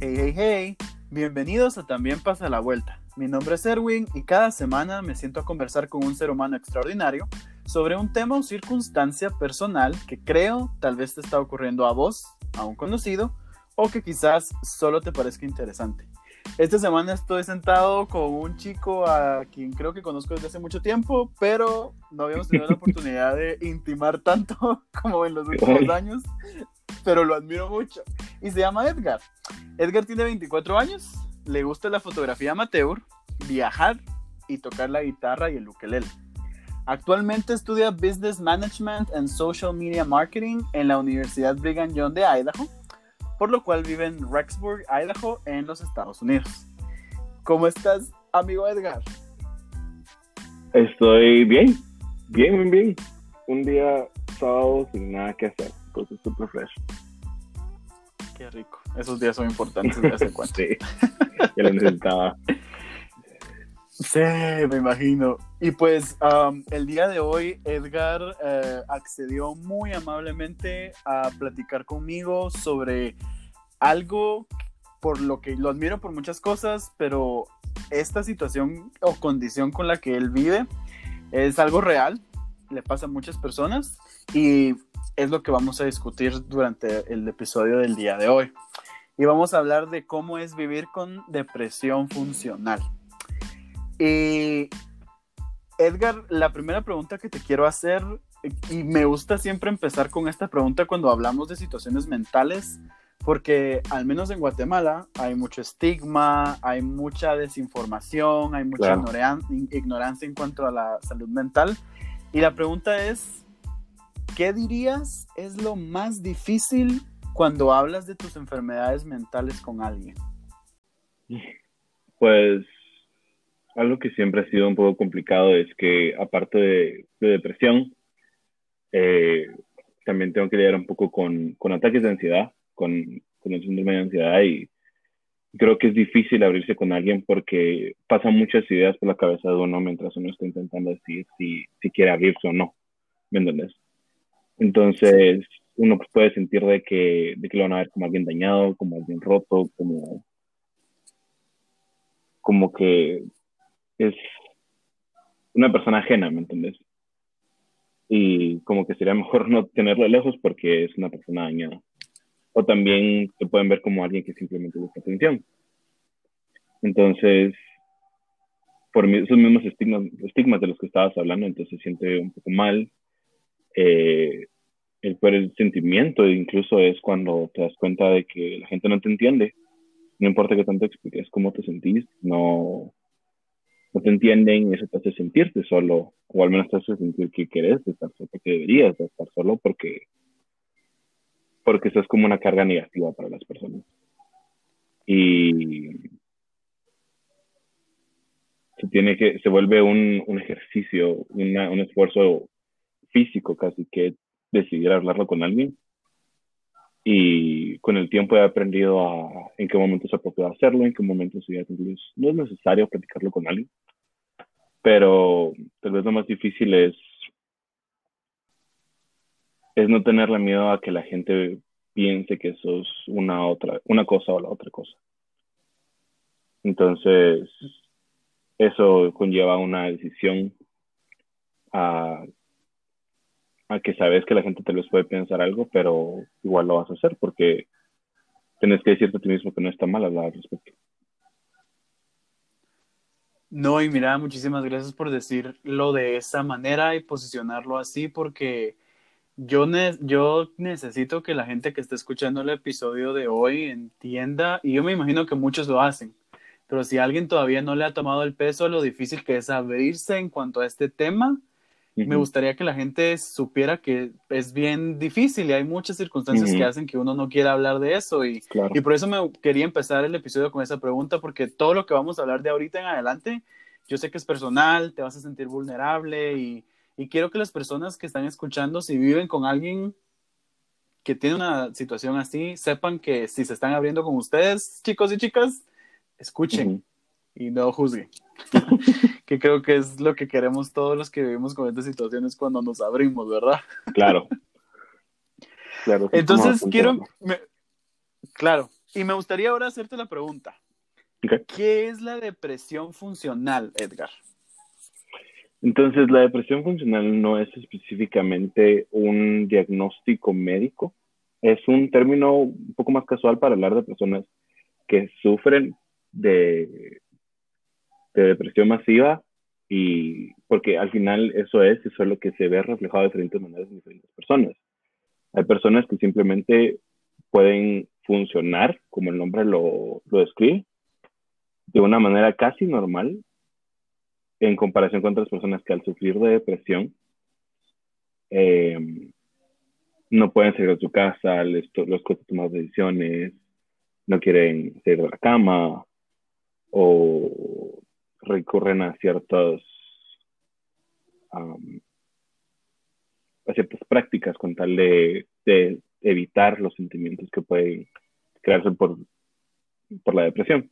Hey, hey, hey, bienvenidos a También pasa la vuelta. Mi nombre es Erwin y cada semana me siento a conversar con un ser humano extraordinario sobre un tema o circunstancia personal que creo tal vez te está ocurriendo a vos, a un conocido, o que quizás solo te parezca interesante. Esta semana estoy sentado con un chico a quien creo que conozco desde hace mucho tiempo, pero no habíamos tenido la oportunidad de intimar tanto como en los últimos años, pero lo admiro mucho. Y se llama Edgar. Edgar tiene 24 años, le gusta la fotografía amateur, viajar y tocar la guitarra y el ukelele. Actualmente estudia Business Management and Social Media Marketing en la Universidad Brigham Young de Idaho, por lo cual vive en Rexburg, Idaho, en los Estados Unidos. ¿Cómo estás, amigo Edgar? Estoy bien, bien, bien, bien. Un día sábado sin nada que hacer, entonces super fresh. Qué rico. Esos días son importantes de en cuando. sí, ya lo necesitaba. Sí, me imagino. Y pues um, el día de hoy Edgar eh, accedió muy amablemente a platicar conmigo sobre algo por lo que lo admiro por muchas cosas, pero esta situación o condición con la que él vive es algo real, le pasa a muchas personas y es lo que vamos a discutir durante el episodio del día de hoy. Y vamos a hablar de cómo es vivir con depresión funcional. Y Edgar, la primera pregunta que te quiero hacer, y me gusta siempre empezar con esta pregunta cuando hablamos de situaciones mentales, porque al menos en Guatemala hay mucho estigma, hay mucha desinformación, hay mucha Claro. ignorancia en cuanto a la salud mental. Y la pregunta es, ¿qué dirías es lo más difícil cuando hablas de tus enfermedades mentales con alguien? Pues algo que siempre ha sido un poco complicado es que aparte de, de depresión, eh, también tengo que lidiar un poco con, ataques de ansiedad, con, con el síndrome de ansiedad y creo que es difícil abrirse con alguien porque pasan muchas ideas por la cabeza de uno mientras uno está intentando decir si, si quiere abrirse o no, ¿me entiendes? Entonces uno pues, puede sentir de que, de que lo van a ver como alguien dañado, como alguien roto, como, como que es una persona ajena, ¿me entiendes? Y como que sería mejor no tenerlo lejos porque es una persona dañada. O también te pueden ver como alguien que simplemente busca atención. Entonces, por esos mismos estigmas, estigmas de los que estabas hablando, entonces se siente un poco mal. Eh, el peor sentimiento incluso es cuando te das cuenta de que la gente no te entiende. No importa que tanto expliques cómo te sentís, no, no te entienden y eso te hace sentirte solo, o al menos te hace sentir que querés estar solo, que deberías de estar solo porque, porque eso es como una carga negativa para las personas. Y se tiene que, se vuelve un, un ejercicio, una, un esfuerzo físico casi que decidir hablarlo con alguien. Y con el tiempo he aprendido a en qué momentos es apropiado hacerlo, en qué momentos no es necesario platicarlo con alguien. Pero tal vez lo más difícil es, es no tenerle miedo a que la gente piense que eso es una otra, una cosa o la otra cosa. Entonces, eso conlleva una decisión a, a que sabes que la gente tal vez puede pensar algo, pero igual lo vas a hacer porque tienes que decirte a ti mismo que no está mal hablar al respecto. No, y mira, muchísimas gracias por decirlo de esa manera y posicionarlo así, porque yo, ne- yo necesito que la gente que esté escuchando el episodio de hoy entienda, y yo me imagino que muchos lo hacen, pero si alguien todavía no le ha tomado el peso lo difícil que es abrirse en cuanto a este tema, me gustaría que la gente supiera que es bien difícil y hay muchas circunstancias que hacen que uno no quiera hablar de eso y, Claro. y por eso me quería empezar el episodio con esa pregunta porque todo lo que vamos a hablar de ahorita en adelante, yo sé que es personal, te vas a sentir vulnerable y, y quiero que las personas que están escuchando, si viven con alguien que tiene una situación así, sepan que si se están abriendo con ustedes, chicos y chicas, escuchen y no juzguen. que creo que es lo que queremos todos los que vivimos con estas situaciones cuando nos abrimos, ¿verdad? Claro. Claro. Entonces quiero, me- claro, Y me gustaría ahora hacerte la pregunta. ¿Qué es la depresión funcional, Edgar? Entonces, la depresión funcional no es específicamente un diagnóstico médico, es un término un poco más casual para hablar de personas que sufren de, de depresión masiva y porque al final eso es, eso es lo que se ve reflejado de diferentes maneras en diferentes personas. Hay personas que simplemente pueden funcionar, como el nombre lo, lo describe, de una manera casi normal en comparación con otras personas que al sufrir de depresión eh, no pueden salir de su casa, les, les cuesta tomar decisiones, no quieren salir de la cama o recurren a ciertos a ciertas prácticas con tal de, de, evitar los sentimientos que pueden crearse por, por la depresión.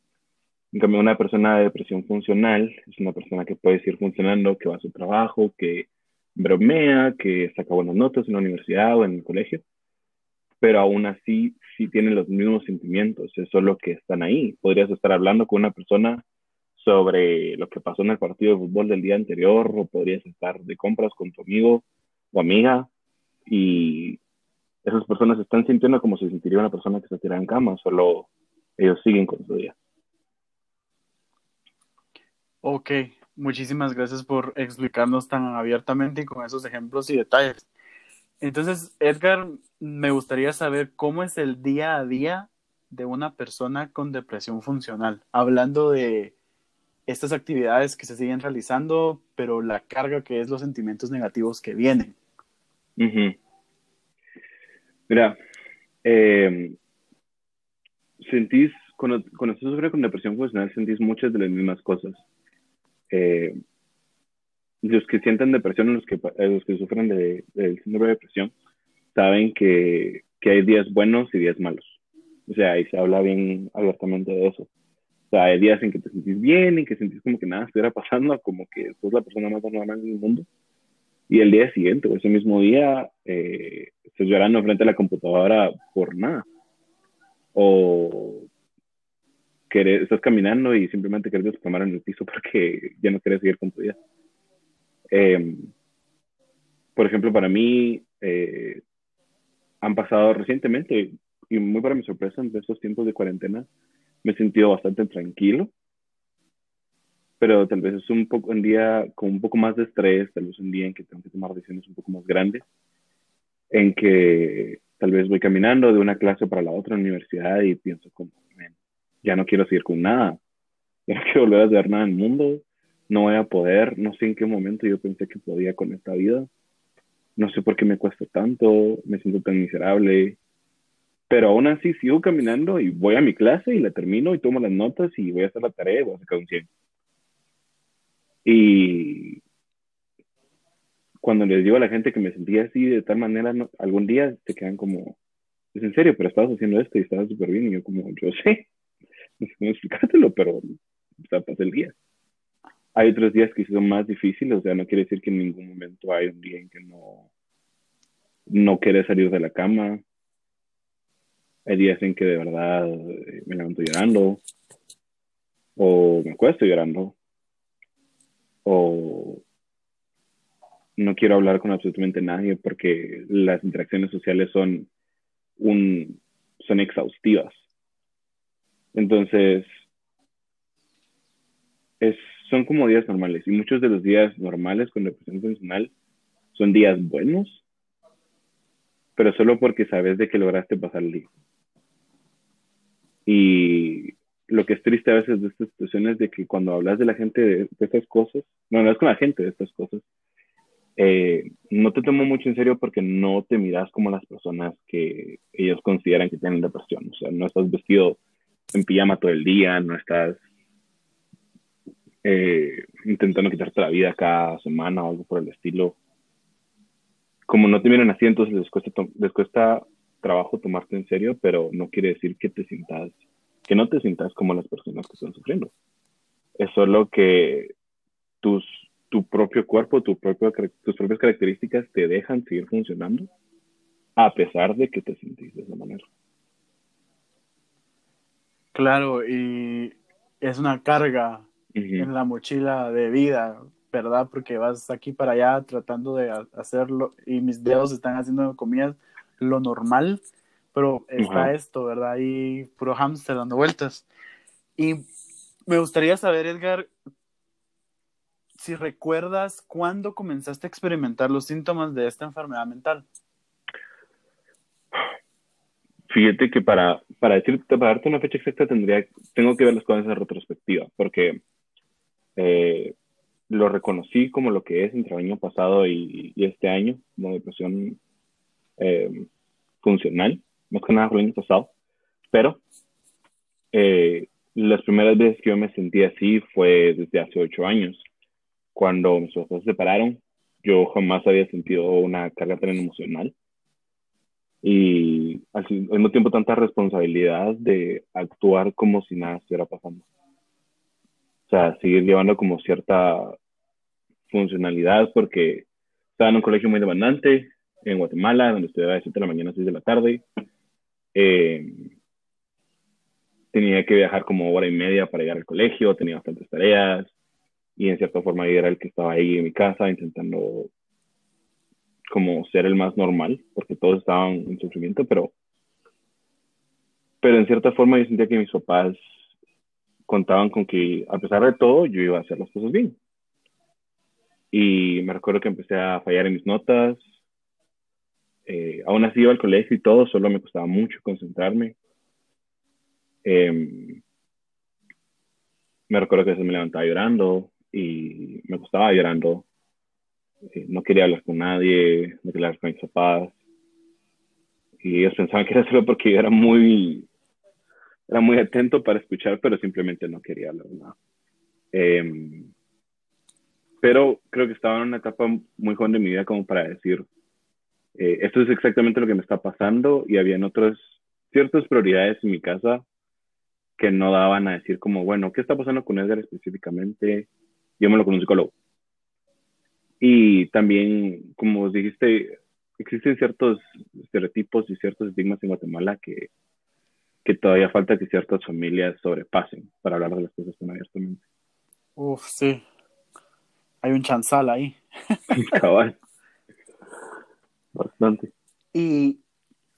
En cambio, una persona de depresión funcional es una persona que puede seguir funcionando, que va a su trabajo, que bromea, que saca buenas notas en la universidad o en el colegio, pero aún así sí tienen los mismos sentimientos, es solo que están ahí. Podrías estar hablando con una persona sobre lo que pasó en el partido de fútbol del día anterior, o podrías estar de compras con tu amigo o amiga, y esas personas están sintiendo como si sentiría una persona que se tira en cama, solo ellos siguen con su día. Ok, muchísimas gracias por explicarnos tan abiertamente y con esos ejemplos y detalles. Entonces, Edgar, me gustaría saber cómo es el día a día de una persona con depresión funcional, hablando de estas actividades que se siguen realizando, pero la carga que es los sentimientos negativos que vienen. Mira, eh, sentís, cuando, cuando estás con depresión funcional, sentís muchas de las mismas cosas. Eh, los que sienten depresión, los que, eh, los que sufren de, del síndrome de depresión, saben que, que, hay días buenos y días malos. O sea, ahí se habla bien abiertamente de eso. O sea, hay días en que te sentís bien, en que sentís como que nada estuviera pasando, como que sos la persona más normal del mundo. Y el día siguiente, o ese mismo día, eh, estás llorando frente a la computadora por nada. O que estás caminando y simplemente quieres desplomar en el piso porque ya no quieres seguir con tu vida. Em, por ejemplo, para mí eh, han pasado recientemente, y muy para mi sorpresa, en estos tiempos de cuarentena, me he sentido bastante tranquilo, pero tal vez es un poco un día con un poco más de estrés, tal vez un día en que tengo que tomar decisiones un poco más grandes, en que tal vez voy caminando de una clase para la otra universidad y pienso como, ya no quiero seguir con nada, ya no quiero volver a hacer nada en el mundo, no voy a poder, no sé en qué momento yo pensé que podía con esta vida, no sé por qué me cuesta tanto, me siento tan miserable, pero aún así sigo caminando y voy a mi clase y la termino y tomo las notas y voy a hacer la tarea y voy a sacar un 100. Y cuando les digo a la gente que me sentía así de tal manera, algún día se quedan como, es en serio, pero estabas haciendo esto y estabas súper bien y yo como, yo sé, no sé cómo explicártelo, pero o sea, pasé el día. Hay otros días que son más difíciles, o sea, no quiere decir que en ningún momento hay un día en que no, no quieres salir de la cama. Hay días en que de verdad eh, me levanto llorando, o me acuesto llorando, o no quiero hablar con absolutamente nadie porque las interacciones sociales son un son exhaustivas. Entonces, es son como días normales y muchos de los días normales con depresión funcional son días buenos, pero solo porque sabes de que lograste pasar el día. Y lo que es triste a veces de estas situaciones es de que cuando hablas de la gente de, estas cosas, no hablas con la gente de estas cosas, eh, no te tomo mucho en serio porque no te miras como las personas que ellos consideran que tienen depresión. O sea, no estás vestido en pijama todo el día, no estás eh, intentando quitarte la vida cada semana o algo por el estilo. Como no te miran así, entonces les cuesta, les cuesta trabajo tomarte en serio, pero no quiere decir que te sientas, que no te sientas como las personas que están sufriendo. Es solo que tus, tu propio cuerpo, tu propio, tus propias características te dejan seguir funcionando a pesar de que te sentís de esa manera. Claro, y es una carga en la mochila de vida, ¿verdad? Porque vas aquí para allá tratando de hacerlo y mis dedos están haciendo comida lo normal, pero está esto, ¿verdad? Ahí puro hamster dando vueltas. Y me gustaría saber, Edgar, si recuerdas cuándo comenzaste a experimentar los síntomas de esta enfermedad mental. Fíjate que para, para decirte, para darte una fecha exacta tendría, tengo que ver las cosas en retrospectiva, porque eh, lo reconocí como lo que es entre el año pasado y, este año, como depresión eh, funcional, más que nada el año pasado, pero eh, las primeras veces que yo me sentí así fue desde hace ocho años, cuando mis papás se separaron, yo jamás había sentido una carga tan emocional y al mismo tiempo tanta responsabilidad de actuar como si nada estuviera pasando. O sea, seguir llevando como cierta funcionalidad porque estaba en un colegio muy demandante en Guatemala, donde estudiaba de 7 de la mañana a 6 de la tarde. Eh, tenía que viajar como hora y media para llegar al colegio, tenía bastantes tareas y en cierta forma yo era el que estaba ahí en mi casa intentando como ser el más normal, porque todos estaban en sufrimiento, pero, pero en cierta forma yo sentía que mis papás contaban con que a pesar de todo yo iba a hacer las cosas bien. Y me recuerdo que empecé a fallar en mis notas, eh, aún así iba al colegio y todo, solo me costaba mucho concentrarme. Em, me recuerdo que a me levantaba llorando y me costaba llorando eh, no quería hablar con nadie, no quería hablar con mis papás. Y ellos pensaban que era solo porque yo era muy, era muy atento para escuchar, pero simplemente no quería hablar nada. Em, pero creo que estaba en una etapa muy joven de mi vida como para decir, eh, esto es exactamente lo que me está pasando y habían otras, ciertas prioridades en mi casa que no daban a decir como, bueno, ¿qué está pasando con Edgar específicamente? Yo me lo con un psicólogo. Y también, como dijiste, existen ciertos estereotipos y ciertos estigmas en Guatemala que, que todavía falta que ciertas familias sobrepasen para hablar de las cosas tan abiertamente. Uf, sí. Hay un chanzal ahí. Cabal. Bastante. Y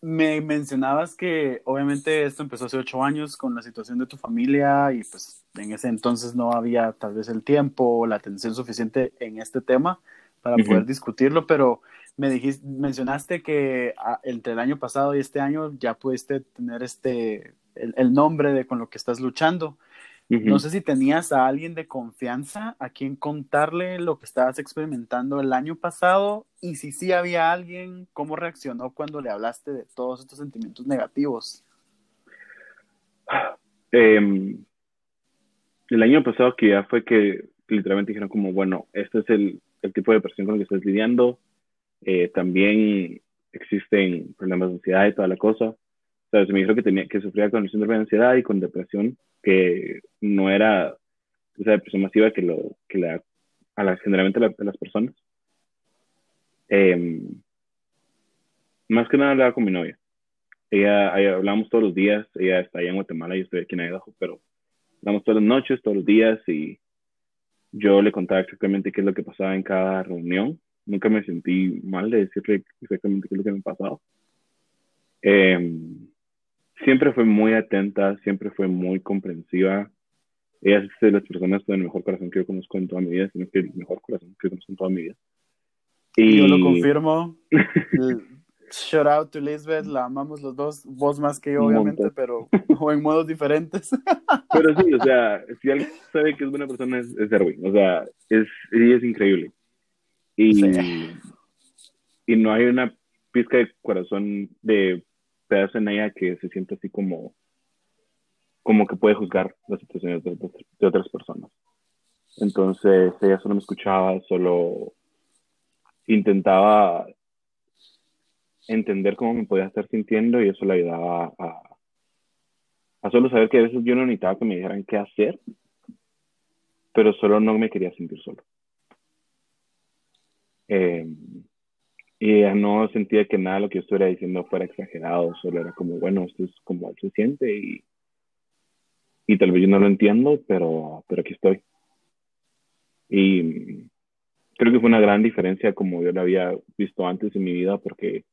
me mencionabas que obviamente esto empezó hace ocho años con la situación de tu familia y pues en ese entonces no había tal vez el tiempo o la atención suficiente en este tema para poder discutirlo, pero me dijiste, mencionaste que ah, entre el año pasado y este año ya pudiste tener este, el, nombre de con lo que estás luchando. No sé si tenías a alguien de confianza a quien contarle lo que estabas experimentando el año pasado y si sí había alguien, cómo reaccionó cuando le hablaste de todos estos sentimientos negativos. Em, el año pasado que ya fue que literalmente dijeron como, bueno, este es el, el tipo de depresión con el que estás lidiando. Eh, también existen problemas de ansiedad y toda la cosa. O se me dijo que, tenía, que sufría con síndrome de ansiedad y con depresión, que no era esa depresión masiva que, lo, que le da a la, generalmente a, las personas. Em, más que nada hablaba con mi novia. Ella, hablamos todos los días, ella está allá en Guatemala, yo estoy aquí en Idaho, pero hablamos todas las noches, todos los días y yo le contaba exactamente qué es lo que pasaba en cada reunión. Nunca me sentí mal de decirle exactamente qué es lo que me pasaba. Em, siempre fue muy atenta, siempre fue muy comprensiva. Ella es de las personas con el mejor corazón que yo conozco en toda mi vida, sino que el mejor corazón que yo conozco en toda mi vida. Y yo lo confirmo. Shout out to Lisbeth, la amamos los dos, vos más que yo, obviamente, pero o en modos diferentes. Pero sí, o sea, si alguien sabe que es buena persona es, es Erwin, o sea, es, ella es increíble. Y, y no hay una pizca de corazón de pedazo en ella que se sienta así como, como que puede juzgar las situaciones de, de otras personas. Entonces, ella solo me escuchaba, solo intentaba entender cómo me podía estar sintiendo y eso le ayudaba a, a solo saber que a veces yo no necesitaba que me dijeran qué hacer, pero solo no me quería sentir solo. Eh, y no sentía que nada de lo que yo estuviera diciendo fuera exagerado, solo era como, bueno, esto es como se siente y, y tal vez yo no lo entiendo, pero, pero aquí estoy. Y creo que fue una gran diferencia como yo lo había visto antes en mi vida, porque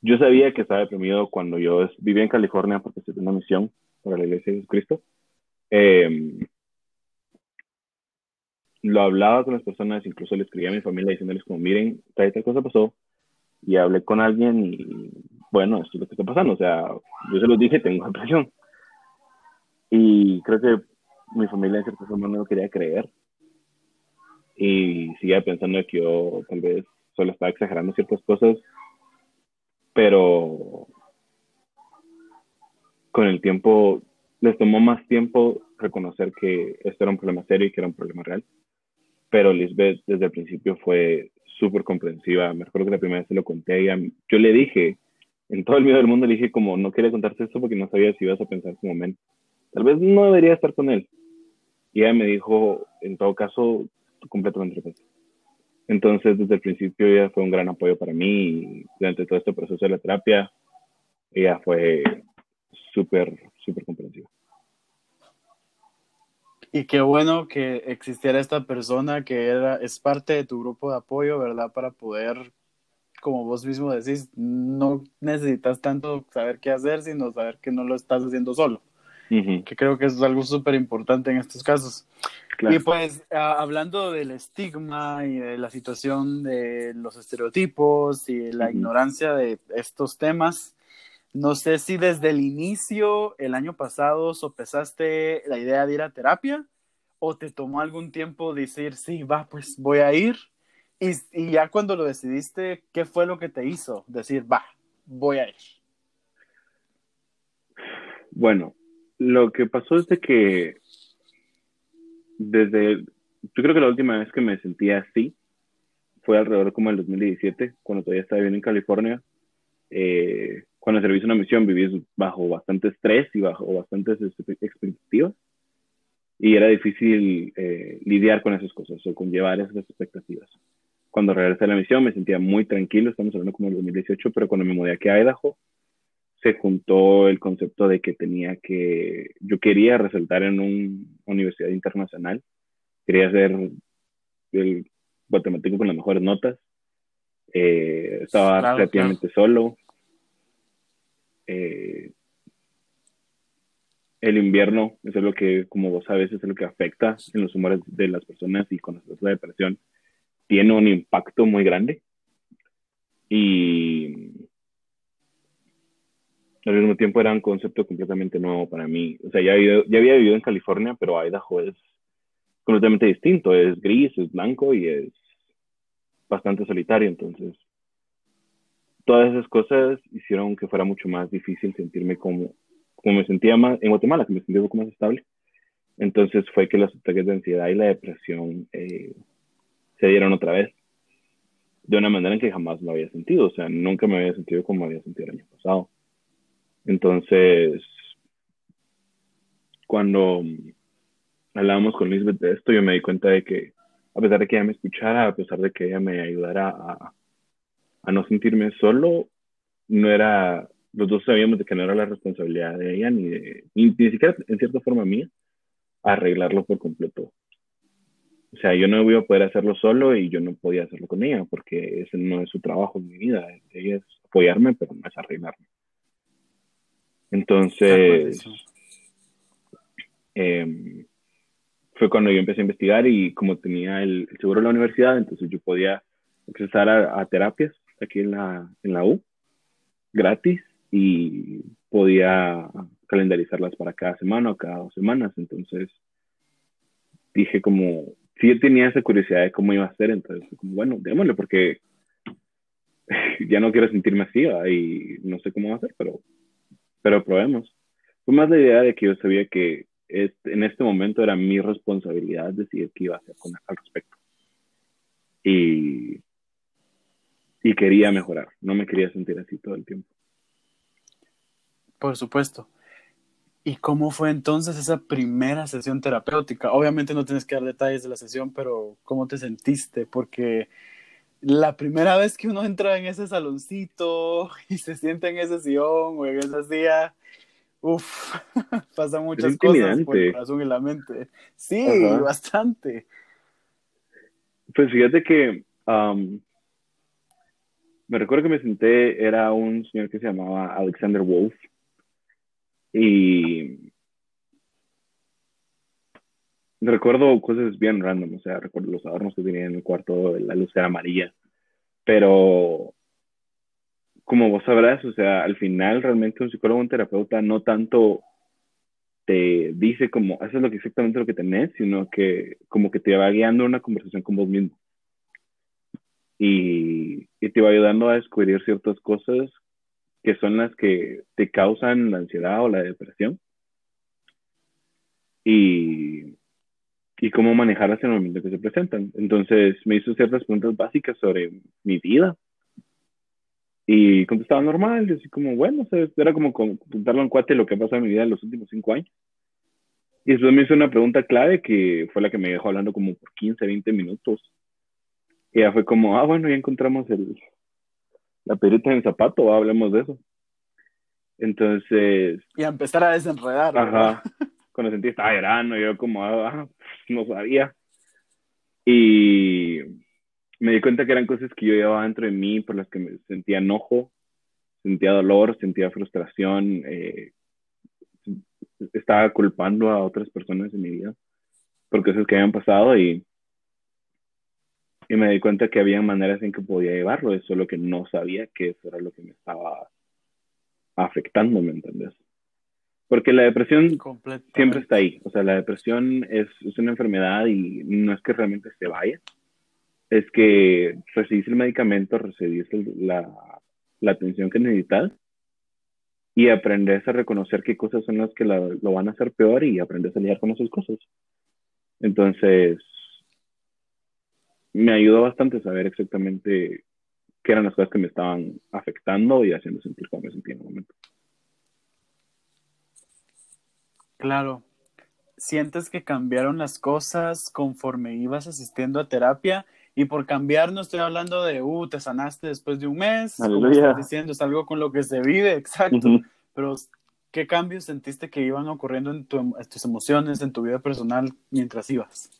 yo sabía que estaba deprimido cuando yo vivía en California porque estoy en una misión para la Iglesia de Jesucristo. Eh, lo hablaba con las personas, incluso le escribía a mi familia diciéndoles como, miren, tal, tal cosa pasó, y hablé con alguien y, bueno, esto es lo que está pasando, o sea, yo se los dije, tengo depresión. Y creo que mi familia en cierta forma no lo quería creer. Y seguía pensando que yo tal vez solo estaba exagerando ciertas cosas. Pero con el tiempo, les tomó más tiempo reconocer que esto era un problema serio y que era un problema real. Pero Lisbeth desde el principio fue súper comprensiva. Me acuerdo que la primera vez se lo conté a ella. Yo le dije, en todo el medio del mundo le dije como no quería contarte esto porque no sabía si ibas a pensar como men tal vez no debería estar con él. Y ella me dijo, en todo caso, completamente repetido. Entonces, desde el principio ella fue un gran apoyo para mí durante todo este proceso de la terapia, ella fue súper, súper comprensiva. Y qué bueno que existiera esta persona que era, es parte de tu grupo de apoyo, ¿verdad? Para poder, como vos mismo decís, no necesitas tanto saber qué hacer, sino saber que no lo estás haciendo solo que creo que es algo súper importante en estos casos. Y pues hablando del estigma y de la situación de los estereotipos y la ignorancia de estos temas, no sé si desde el inicio, el año pasado, sopesaste la idea de ir a terapia o te tomó algún tiempo decir, sí, va, pues voy a ir. Y, y ya cuando lo decidiste, ¿qué fue lo que te hizo decir, va, voy a ir? Bueno, lo que pasó es de que desde, yo creo que la última vez que me sentía así fue alrededor como el 2017, cuando todavía estaba viviendo en California. Eh, cuando serví una misión viví bajo bastante estrés y bajo bastantes expectativas y era difícil eh, lidiar con esas cosas o con llevar esas expectativas. Cuando regresé a la misión me sentía muy tranquilo, estamos hablando como el 2018, pero cuando me mudé aquí a Idaho, se juntó el concepto de que tenía que, yo quería resaltar en una universidad internacional, quería ser el matemático con las mejores notas, eh, estaba relativamente solo. Eh, el invierno, eso es lo que, como vos sabes, es lo que afecta en los humores de las personas y con la depresión tiene un impacto muy grande. Y al mismo tiempo era un concepto completamente nuevo para mí. O sea, ya, ya había vivido en California, pero Idaho es completamente distinto. Es gris, es blanco y es bastante solitario. Entonces, todas esas cosas hicieron que fuera mucho más difícil sentirme como, como me sentía más en Guatemala, que me sentía un poco más estable. Entonces fue que los ataques de ansiedad y la depresión eh, se dieron otra vez de una manera en que jamás lo había sentido. O sea, nunca me había sentido como había sentido el año pasado. Entonces, cuando hablábamos con Lisbeth de esto, yo me di cuenta de que, a pesar de que ella me escuchara, a pesar de que ella me ayudara a, a no sentirme solo, no era, los dos sabíamos de que no era la responsabilidad de ella, ni, de, ni, ni siquiera en cierta forma mía, arreglarlo por completo. O sea, yo no iba a poder hacerlo solo y yo no podía hacerlo con ella, porque ese no es su trabajo en mi vida. Ella es apoyarme, pero no es arreglarme. Entonces, em, fue cuando yo empecé a investigar y como tenía el, seguro de la universidad, entonces yo podía accesar a, terapias aquí en la, en la U, gratis, y podía calendarizarlas para cada semana o cada dos semanas. Entonces, dije como, si yo tenía esa curiosidad de cómo iba a ser, entonces, como, bueno, démosle, porque ya no quiero sentirme así y no sé cómo va a ser, pero pero probemos. Fue más la idea de que yo sabía que en este momento era mi responsabilidad decidir qué iba a hacer con, al respecto. Y, y quería mejorar, no me quería sentir así todo el tiempo. Por supuesto. ¿Y cómo fue entonces esa primera sesión terapéutica? Obviamente no tienes que dar detalles de la sesión, pero ¿cómo te sentiste? Porque la primera vez que uno entra en ese saloncito y se sienta en ese sillón o en esa silla, Uf, pasan muchas cosas por el corazón y la mente. Sí, bastante. Pues fíjate que me recuerdo que me senté, era un señor que se llamaba Alexander Wolf. Y recuerdo cosas bien random, o sea, recuerdo los adornos que tenían en el cuarto, la luz era amarilla. Pero, como vos sabrás, o sea, al final realmente un psicólogo, un terapeuta no tanto te dice como, eso es lo que exactamente lo que tenés, sino que como que te va guiando una conversación con vos mismo y, te va ayudando a descubrir ciertas cosas que son las que te causan la ansiedad o la depresión y, y cómo manejarlas en el momento que se presentan. Entonces me hizo ciertas preguntas básicas sobre mi vida y contestaba normal, y así como, bueno, era como contarle a un cuate lo que ha pasado en mi vida en los últimos cinco años. Y después me hizo una pregunta clave que fue la que me dejó hablando como por 15, 20 minutos y ya fue como, ah, bueno, ya encontramos el, la perita en el zapato, hablemos de eso. Entonces... Y a empezar a desenredar. Ajá. Cuando sentí estaba llorando, yo como, ah, no sabía. Y me di cuenta que eran cosas que yo llevaba dentro de mí por las que me sentía enojo, sentía dolor, sentía frustración, eh, estaba culpando a otras personas en mi vida por cosas que habían pasado y y me di cuenta que había maneras en que podía llevarlo, eso lo que no sabía que eso era lo que me estaba afectando, ¿me entiendes? Porque la depresión siempre está ahí, o sea, la depresión es, es, una enfermedad y no es que realmente se vaya, es que recibís el medicamento, recibís la, la atención que necesitas y aprendes a reconocer qué cosas son las que lo van a hacer peor y aprendes a lidiar con esas cosas. Entonces, me ayudó bastante saber exactamente qué eran las cosas que me estaban afectando y haciendo sentir cómo me sentía en el momento. Claro. ¿Sientes que cambiaron las cosas conforme ibas asistiendo a terapia? Y por cambiar no estoy hablando de, uh, te sanaste después de un mes, como estás diciendo, es algo con lo que se vive, exacto. Pero, ¿qué cambios sentiste que iban ocurriendo en, en tus emociones, en tu vida personal mientras ibas?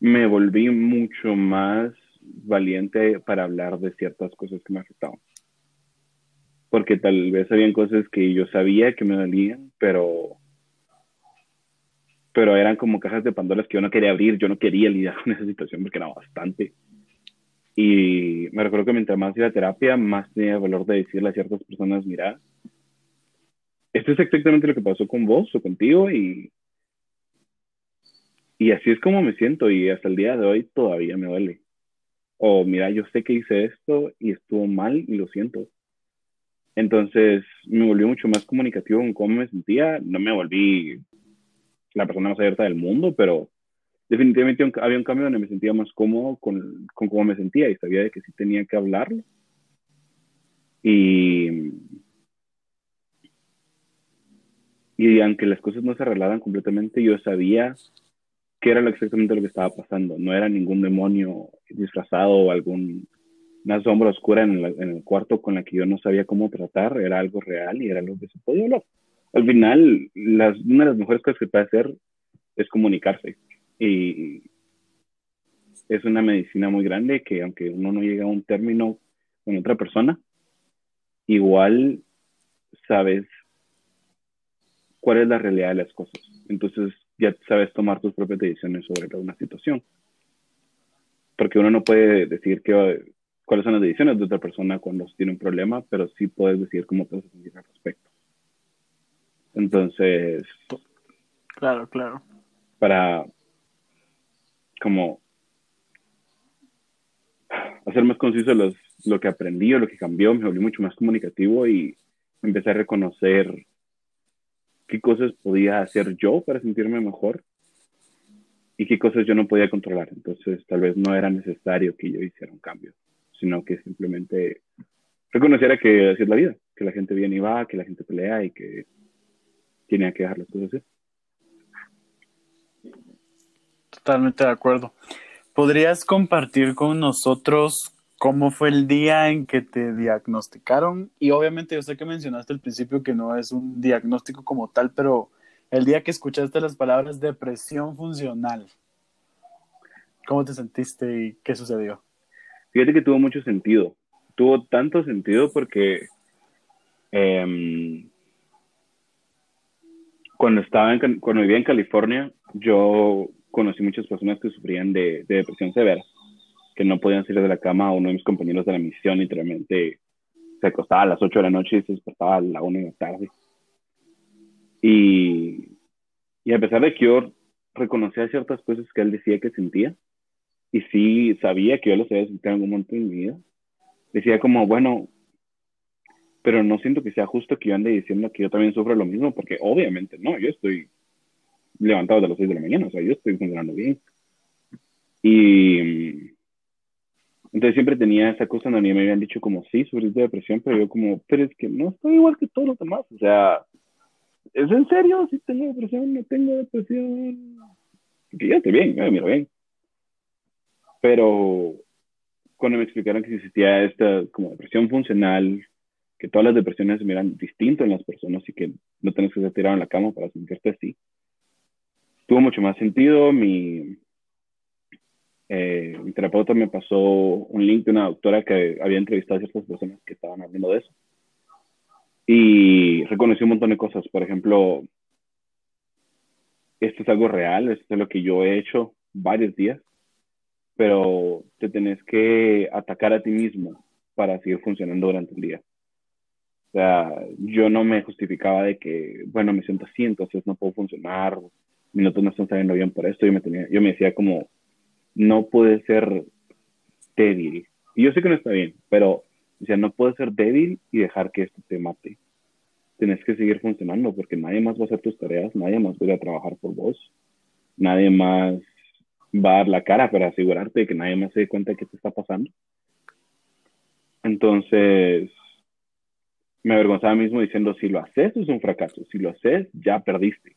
Me volví mucho más valiente para hablar de ciertas cosas que me afectaban. Porque tal vez habían cosas que yo sabía que me dolían, pero pero eran como cajas de Pandoras que yo no quería abrir, yo no quería lidiar con esa situación porque era bastante. Y me recuerdo que mientras más iba a terapia, más tenía valor de decirle a ciertas personas, mira, esto es exactamente lo que pasó con vos o contigo y y así es como me siento y hasta el día de hoy todavía me duele. O mira, yo sé que hice esto y estuvo mal y lo siento. Entonces me volví mucho más comunicativo en cómo me sentía. No me volví la persona más abierta del mundo, pero definitivamente había un cambio donde me sentía más cómodo con, con cómo me sentía y sabía de que sí tenía que hablarlo. Y, y aunque las cosas no se arreglaran completamente, yo sabía qué era exactamente lo que estaba pasando. No era ningún demonio disfrazado o algún una sombra oscura en, el cuarto con la que yo no sabía cómo tratar, era algo real y era algo que se podía hablar. Al final, una de las mejores cosas que puede hacer es comunicarse. Y es una medicina muy grande que aunque uno no llega a un término con otra persona, igual sabes cuál es la realidad de las cosas. Entonces, ya sabes tomar tus propias decisiones sobre una situación. Porque uno no puede decir que, cuáles son las decisiones de otra persona cuando tiene un problema, pero sí puedes decir cómo te vas a sentir al respecto. Entonces. Claro, claro. Para como hacer más conciso los, lo que aprendí o lo que cambió, me volví mucho más comunicativo y empecé a reconocer qué cosas podía hacer yo para sentirme mejor y qué cosas yo no podía controlar. Entonces, tal vez no era necesario que yo hiciera un cambio, sino que simplemente reconociera que así es la vida, que la gente viene y va, que la gente pelea y que tiene que dejar las cosas así. Totalmente de acuerdo. ¿Podrías compartir con nosotros ¿Cómo fue el día en que te diagnosticaron? Y obviamente yo sé que mencionaste al principio que no es un diagnóstico como tal, pero el día que escuchaste las palabras depresión funcional, ¿cómo te sentiste y qué sucedió? Fíjate que tuvo mucho sentido. Tuvo tanto sentido porque em, cuando estaba en, cuando vivía en California, yo conocí muchas personas que sufrían de depresión severa que no podían salir de la cama. Uno de mis compañeros de la misión literalmente se acostaba a las 8 de la noche y se despertaba a la 1 de la tarde. Y, y a pesar de que yo reconocía ciertas cosas que él decía que sentía, y sí sabía que yo los había sentido en algún momento de mi vida, decía como, bueno, pero no siento que sea justo que yo ande diciendo que yo también sufro lo mismo, porque obviamente no, yo estoy levantado de las 6 de la mañana, o sea, yo estoy funcionando bien. Y, entonces siempre tenía esa cosa donde me habían dicho como, sí, sufrí de depresión, pero yo como, pero es que no estoy igual que todos los demás. O sea, ¿es en serio? Si tengo depresión, no tengo depresión. Estoy bien, me miro bien. Pero cuando me explicaron que existía esta como depresión funcional, que todas las depresiones se miran distinto en las personas y que no tienes que estar tirado en la cama para sentirte así, tuvo mucho más sentido. Mi, eh, mi terapeuta me pasó un link de una doctora que había entrevistado a ciertas personas que estaban hablando de eso. Y reconocí un montón de cosas. Por ejemplo, esto es algo real, esto es lo que yo he hecho varios días, pero te tenés que atacar a ti mismo para seguir funcionando durante el día. O sea, yo no me justificaba de que, bueno, me siento así, entonces no puedo funcionar, mis notas no están saliendo bien por esto. Yo me, tenía, yo me decía como, no puede ser débil. Y yo sé que no está bien, pero o sea, no puedes ser débil y dejar que esto te mate. Tienes que seguir funcionando porque nadie más va a hacer tus tareas, nadie más va a trabajar por vos, nadie más va a dar la cara para asegurarte de que nadie más se dé cuenta de qué te está pasando. Entonces, me avergonzaba mismo diciendo, si lo haces es un fracaso, si lo haces ya perdiste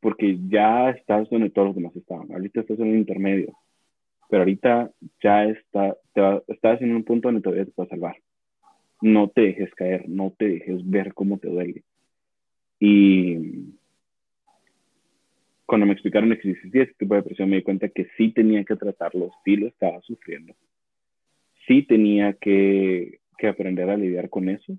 porque ya estás donde todos los demás estaban. Ahorita estás en un intermedio, pero ahorita ya está, estás en un punto donde todavía te puedes salvar. No te dejes caer, no te dejes ver cómo te duele. Y cuando me explicaron que existía ese tipo de depresión, me di cuenta que sí tenía que tratarlo, sí lo estaba sufriendo. Sí tenía que aprender a lidiar con eso,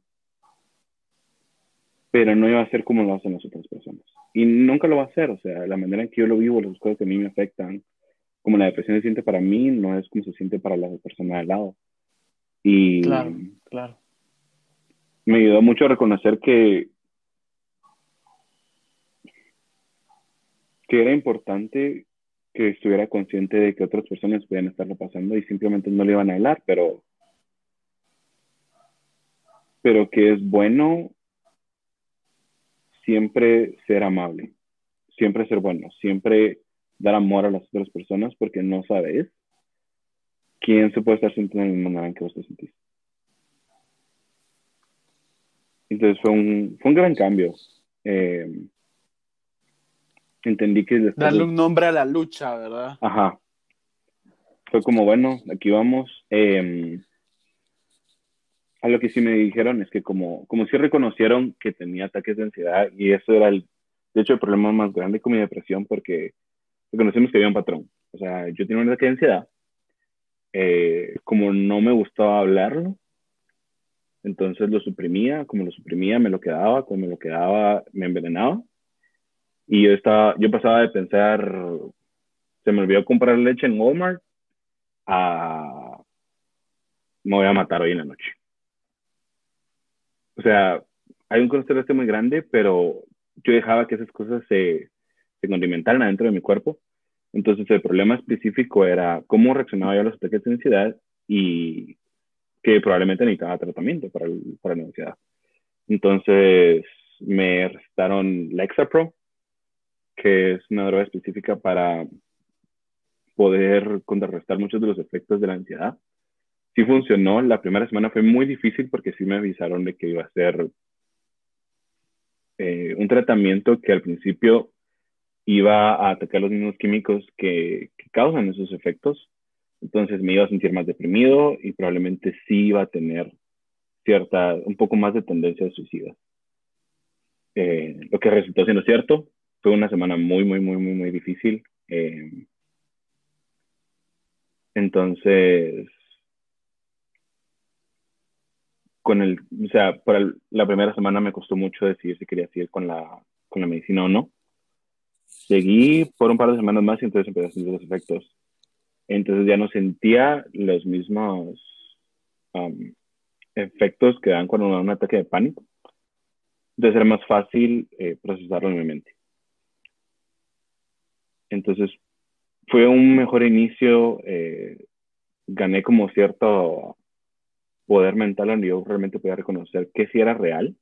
pero no iba a ser como lo hacen las otras personas y nunca lo va a hacer, o sea, la manera en que yo lo vivo, las cosas que a mí me afectan, como la depresión se siente para mí, no es como se siente para la persona al lado. Y claro, claro. Me ayudó mucho a reconocer que, que era importante que estuviera consciente de que otras personas podían estarlo pasando y simplemente no le iban a hablar, pero, pero que es bueno siempre ser amable, siempre ser bueno, siempre dar amor a las otras personas porque no sabes quién se puede estar sintiendo en el manera en que vos te sentís. Entonces fue un, fue un gran cambio. Eh, entendí que... Darle un nombre a la lucha, ¿verdad? Ajá. Fue como, bueno, aquí vamos. Eh, a lo que sí me dijeron es que como, como si reconocieron que tenía ataques de ansiedad y eso era el, de hecho, el problema más grande con mi depresión porque reconocimos que había un patrón. O sea, yo tenía un ataque de ansiedad. Eh, como no me gustaba hablarlo, entonces lo suprimía, como lo suprimía me lo quedaba, como me lo quedaba me envenenaba. Y yo estaba, yo pasaba de pensar, se me olvidó comprar leche en Walmart a me voy a matar hoy en la noche o sea, hay un contraste muy grande, pero yo dejaba que esas cosas se, se condimentaran adentro de mi cuerpo. Entonces el problema específico era cómo reaccionaba yo a los ataques de ansiedad y que probablemente necesitaba tratamiento para, para la ansiedad. Entonces me recetaron Lexapro, que es una droga específica para poder contrarrestar muchos de los efectos de la ansiedad sí funcionó. La primera semana fue muy difícil porque sí me avisaron de que iba a ser eh, un tratamiento que al principio iba a atacar los mismos químicos que, causan esos efectos, Entonces me iba a sentir más deprimido y probablemente sí iba a tener cierta, un poco más de tendencia a suicida. Eh, lo que resultó siendo cierto, fue una semana muy, muy, muy, muy, muy difícil. Eh, entonces, con el, o sea, para la primera semana me costó mucho decidir si quería seguir con la, con la medicina o no. Seguí por un par de semanas más y entonces empecé a sentir los efectos. Entonces ya no sentía los mismos um, efectos que dan cuando da un ataque de pánico. Entonces era más fácil eh, procesarlo en mi mente. Entonces fue un mejor inicio. Eh, gané como cierto poder mental donde yo realmente podía reconocer que sí era real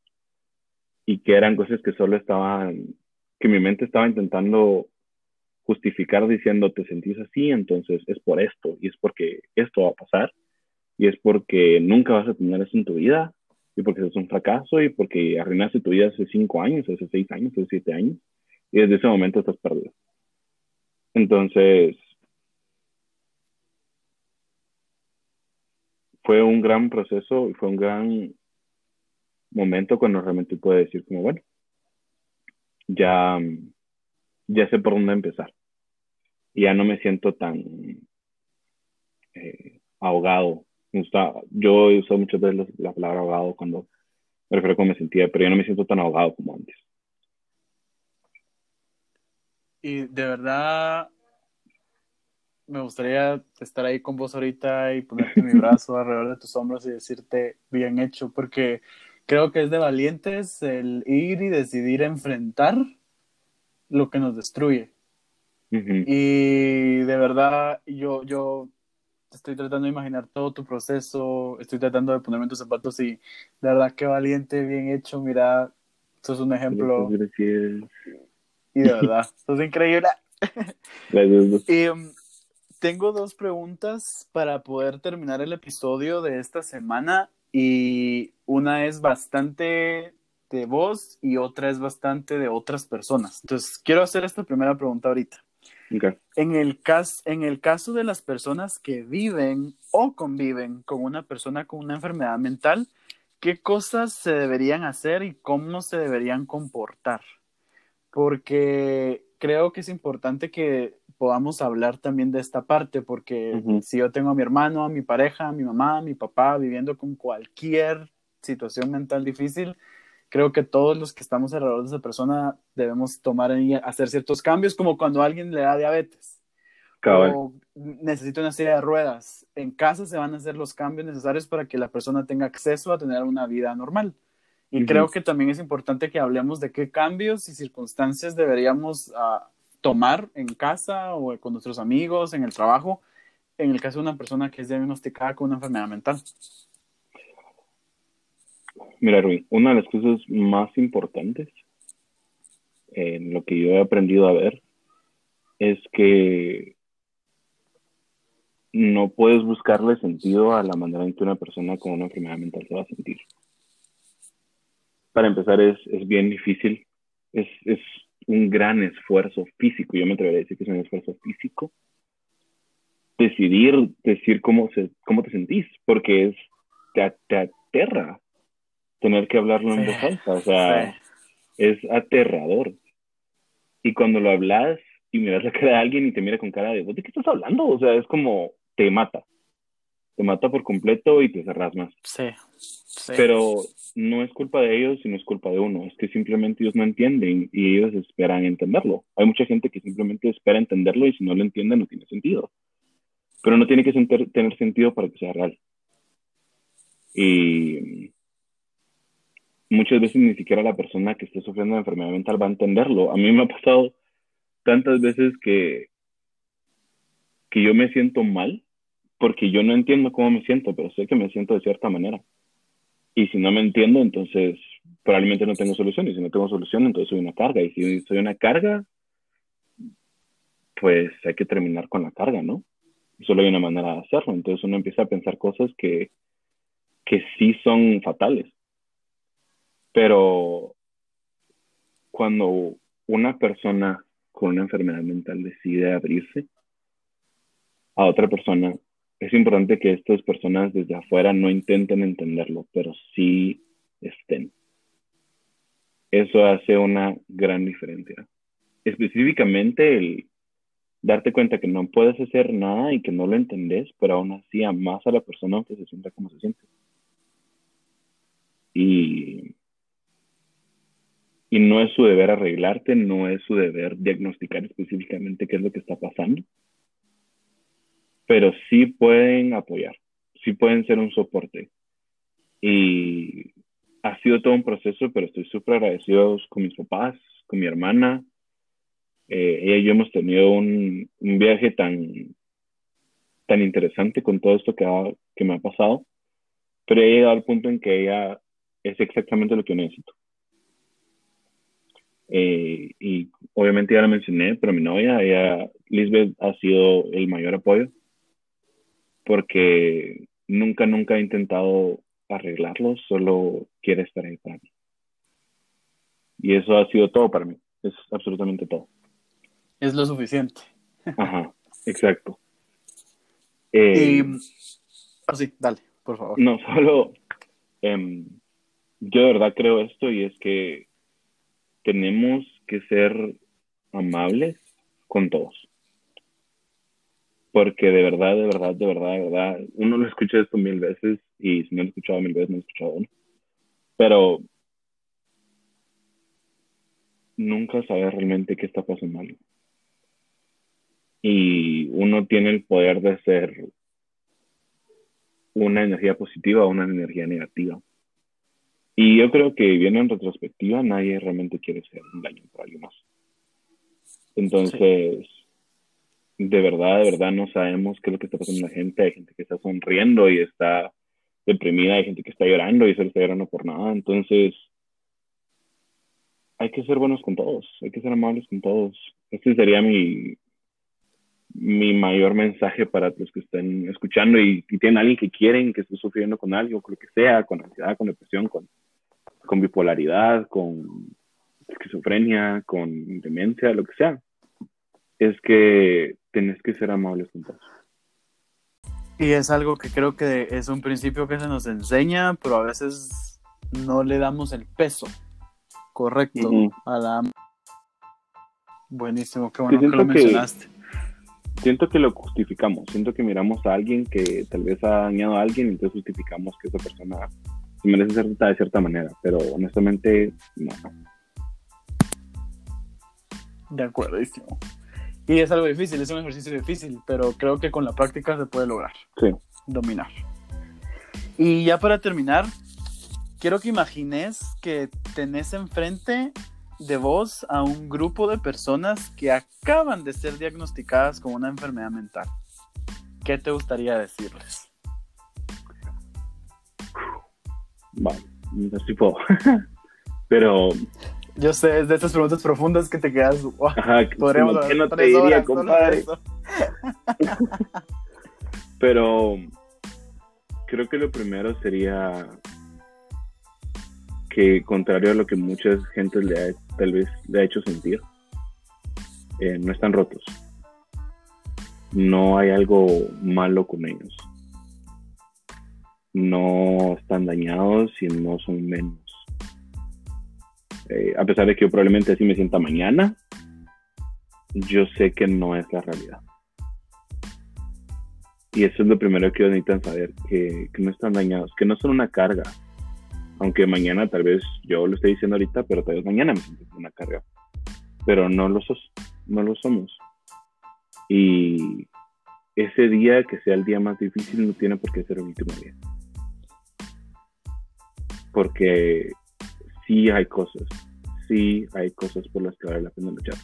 y que eran cosas que solo estaban, que mi mente estaba intentando justificar diciendo te sentís así, entonces es por esto y es porque esto va a pasar y es porque nunca vas a tener eso en tu vida y porque es un fracaso y porque arruinaste tu vida hace cinco años, hace seis años, hace siete años y desde ese momento estás perdido. Entonces, fue un gran proceso y fue un gran momento cuando realmente pude decir como, bueno, ya, ya sé por dónde empezar. Ya no me siento tan eh, ahogado. Yo he usado muchas veces la, palabra ahogado cuando me refiero a cómo me sentía, pero ya no me siento tan ahogado como antes. Y de verdad, me gustaría estar ahí con vos ahorita y ponerte mi brazo alrededor de tus hombros y decirte bien hecho, porque creo que es de valientes el ir y decidir enfrentar lo que nos destruye. Y de verdad, yo, yo estoy tratando de imaginar todo tu proceso, estoy tratando de ponerme en tus zapatos y de verdad que valiente, bien hecho, mira, sos un ejemplo. Y de verdad, sos increíble. Gracias. Y, um, tengo dos preguntas para poder terminar el episodio de esta semana y una es bastante de vos y otra es bastante de otras personas. Entonces, quiero hacer esta primera pregunta ahorita. En, el caso, en el caso de las personas que viven o conviven con una persona con una enfermedad mental, ¿qué cosas se deberían hacer y cómo se deberían comportar? Porque creo que es importante que podamos hablar también de esta parte, porque si yo tengo a mi hermano, a mi pareja, a mi mamá, a mi papá viviendo con cualquier situación mental difícil, creo que todos los que estamos alrededor de esa persona debemos tomar y hacer ciertos cambios, como cuando alguien le da diabetes o necesita una serie de ruedas. En casa se van a hacer los cambios necesarios para que la persona tenga acceso a tener una vida normal. Y creo que también es importante que hablemos de qué cambios y circunstancias deberíamos uh, tomar en casa o con nuestros amigos, en el trabajo, en el caso de una persona que es diagnosticada con una enfermedad mental? Mira, Rui, una de las cosas más importantes en lo que yo he aprendido a ver es que no puedes buscarle sentido a la manera en que una persona con una enfermedad mental se va a sentir. Para empezar, es, es bien difícil. Es un gran esfuerzo físico, yo me atrevería a decir que es un esfuerzo físico, decidir, decir cómo, se, cómo te sentís, porque es, te, te aterra tener que hablarlo en voz alta, o sea, es aterrador. Y cuando lo hablas y miras la cara de alguien y te mira con cara de, ¿de qué estás hablando? O sea, es como, te mata. Te mata por completo y te cerras más. Sí. Pero no es culpa de ellos y no es culpa de uno, es que simplemente ellos no entienden y ellos esperan entenderlo. Hay mucha gente que simplemente espera entenderlo y si no lo entiende no tiene sentido. Pero no tiene que tener sentido para que sea real. Y muchas veces ni siquiera la persona que esté sufriendo de enfermedad mental va a entenderlo. A mí me ha pasado tantas veces que, que yo me siento mal porque yo no entiendo cómo me siento, pero sé que me siento de cierta manera. Y si no me entiendo, entonces probablemente no tengo solución. Y si no tengo solución, entonces soy una carga. Y si soy una carga, pues hay que terminar con la carga, ¿no? Solo hay una manera de hacerlo. Entonces uno empieza a pensar cosas que, que sí son fatales. Pero cuando una persona con una enfermedad mental decide abrirse a otra persona es importante que estas personas desde afuera no intenten entenderlo, pero sí estén. Eso hace una gran diferencia. Específicamente el darte cuenta que no puedes hacer nada y que no lo entendés, pero aún así amas a la persona que se sienta como se siente. Y, y no es su deber arreglarte, no es su deber diagnosticar específicamente qué es lo que está pasando, pero sí pueden apoyar, sí pueden ser un soporte. Y ha sido todo un proceso, pero estoy súper agradecido con mis papás, con mi hermana. Eh, ella y yo hemos tenido un, viaje tan, tan interesante con todo esto que, ha, me ha pasado, pero he llegado al punto en que ella es exactamente lo que necesito. Eh, y obviamente ya la mencioné, pero mi novia, ella, Lisbeth, ha sido el mayor apoyo porque nunca, nunca he intentado arreglarlo, solo quiere estar ahí para mí. Y eso ha sido todo para mí, es absolutamente todo. Es lo suficiente. Ajá, exacto. Eh, sí, dale, por favor. No, solo em, yo de verdad creo esto y es que tenemos que ser amables con todos porque de verdad, de verdad, de verdad, de verdad, uno lo escucha esto mil veces y si no lo he escuchado mil veces, no lo he escuchado uno. Pero nunca sabes realmente qué está pasando. Y uno tiene el poder de ser una energía positiva o una energía negativa. Y yo creo que viene en retrospectiva, nadie realmente quiere ser un daño para alguien más. Entonces, de verdad, de verdad no sabemos qué es lo que está pasando en la gente. Hay gente que está sonriendo y está deprimida, hay gente que está llorando y se está llorando por nada. Entonces, hay que ser buenos con todos, hay que ser amables con todos. Este sería mi, mi mayor mensaje para los que estén escuchando y, tienen alguien que quieren, que esté sufriendo con algo, con lo que sea, con ansiedad, con depresión, con, con bipolaridad, con esquizofrenia, con demencia, lo que sea. Es que tenés que ser amables con todos. Y es algo que creo que es un principio que se nos enseña, pero a veces no le damos el peso correcto a la... Buenísimo, qué bueno que lo mencionaste. siento que lo justificamos, siento que miramos a alguien que tal vez ha dañado a alguien y entonces justificamos que esa persona se merece ser tratada de cierta manera, pero honestamente no. De acuerdo, y es algo difícil, es un ejercicio difícil, pero creo que con la práctica se puede lograr. Sí. Dominar. Y ya para terminar, quiero que imagines que tenés enfrente de vos a un grupo de personas que acaban de ser diagnosticadas con una enfermedad mental. ¿Qué te gustaría decirles? Vale, no sé si puedo. Pero yo sé, es de estas preguntas profundas que te quedas. podríamos ¿qué no te diría, compadre? Pero creo que lo primero sería que, contrario a lo que mucha gente le ha, tal vez le ha hecho sentir, eh, no están rotos. No hay algo malo con ellos. No están dañados y no son menos eh, a pesar de que yo probablemente así me sienta mañana, yo sé que no es la realidad. Y eso es lo primero que necesitan saber, que, no están dañados, que no son una carga. Aunque mañana tal vez yo lo estoy diciendo ahorita, pero tal vez mañana me siento una carga. Pero no lo, sos, no lo somos. Y ese día que sea el día más difícil no tiene por qué ser el último día. Porque sí hay cosas, sí hay cosas por las que vale la pena luchar.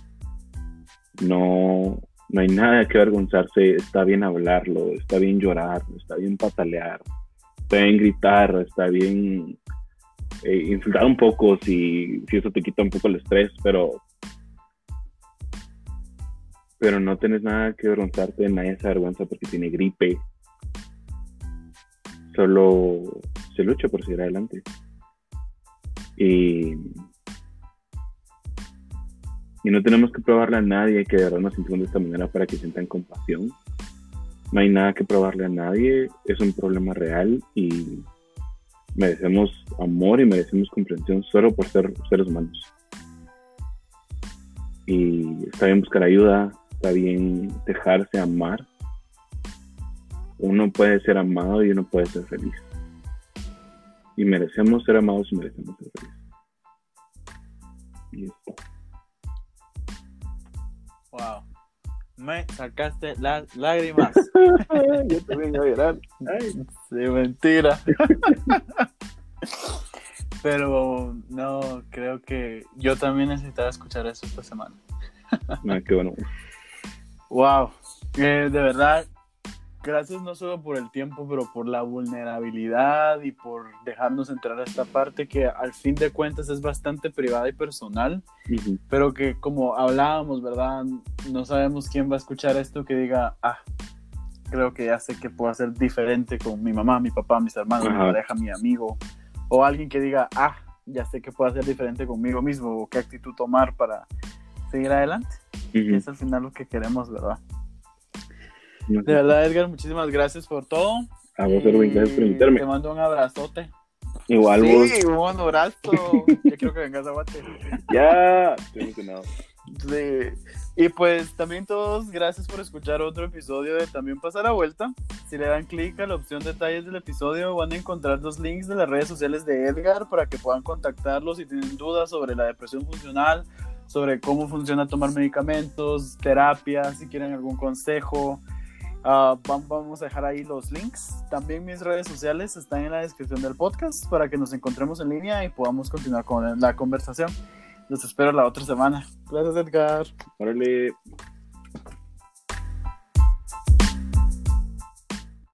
No, no hay nada que avergonzarse, está bien hablarlo, está bien llorar, está bien patalear, está bien gritar, está bien eh, insultar un poco si, eso te quita un poco el estrés, pero pero no tienes nada que avergonzarte, nadie se avergüenza porque tiene gripe. Solo se lucha por seguir adelante. Y, y no tenemos que probarle a nadie que de verdad nos sentimos de esta manera para que sientan compasión. no hay nada que probarle a nadie, es un problema real y merecemos amor y merecemos comprensión solo por ser seres humanos. Y está bien buscar ayuda, está bien dejarse amar. Uno puede ser amado y uno puede ser feliz. Y merecemos ser amados y merecemos ser felices. Y. Wow. Me sacaste las lágrimas. Yo también voy a llorar. Sí, mentira. Pero no, creo que yo también necesitaba escuchar eso esta semana. Ah, qué bueno. Wow. Eh, de verdad, gracias no solo por el tiempo, pero por la vulnerabilidad y por dejarnos entrar a esta parte que al fin de cuentas es bastante privada y personal, Ujú. pero que como hablábamos, ¿verdad? No sabemos quién va a escuchar esto que diga, ah, creo que ya sé que puedo hacer diferente con mi mamá, mi papá, mis hermanos, mi Ajá. pareja, mi amigo, o alguien que diga, ah, ya sé que puedo hacer diferente conmigo mismo, o qué actitud tomar para seguir adelante. Y Ujú. es al final lo que queremos, ¿verdad? De verdad, Edgar, muchísimas gracias por todo. A vos, Erwin, gracias por invitarme. Te mando un abrazote. Igual vos. Sí, un abrazo. Yo quiero que vengas a Guate. Ya. Estoy emocionado. Sí. Y pues también todos, gracias por escuchar otro episodio de También pasa la vuelta. Si le dan clic a la opción detalles del episodio, van a encontrar los links de las redes sociales de Edgar para que puedan contactarlos si tienen dudas sobre la depresión funcional, sobre cómo funciona tomar medicamentos, terapia, si quieren algún consejo. Vam- vamos a dejar ahí los links. También mis redes sociales están en la descripción del podcast para que nos encontremos en línea y podamos continuar con la conversación. Los espero la otra semana. Gracias, Edgar. Órale.